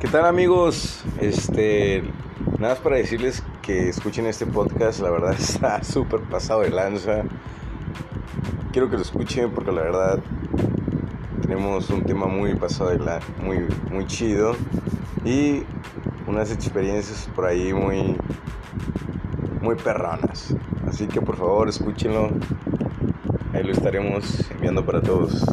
¿Qué tal amigos? Este, nada más para decirles que escuchen este podcast, la verdad está súper pasado de lanza. Quiero que lo escuchen porque la verdad tenemos un tema muy pasado de lanza, muy, muy chido y unas experiencias por ahí muy, muy perronas. Así que por favor escúchenlo, ahí lo estaremos enviando para todos.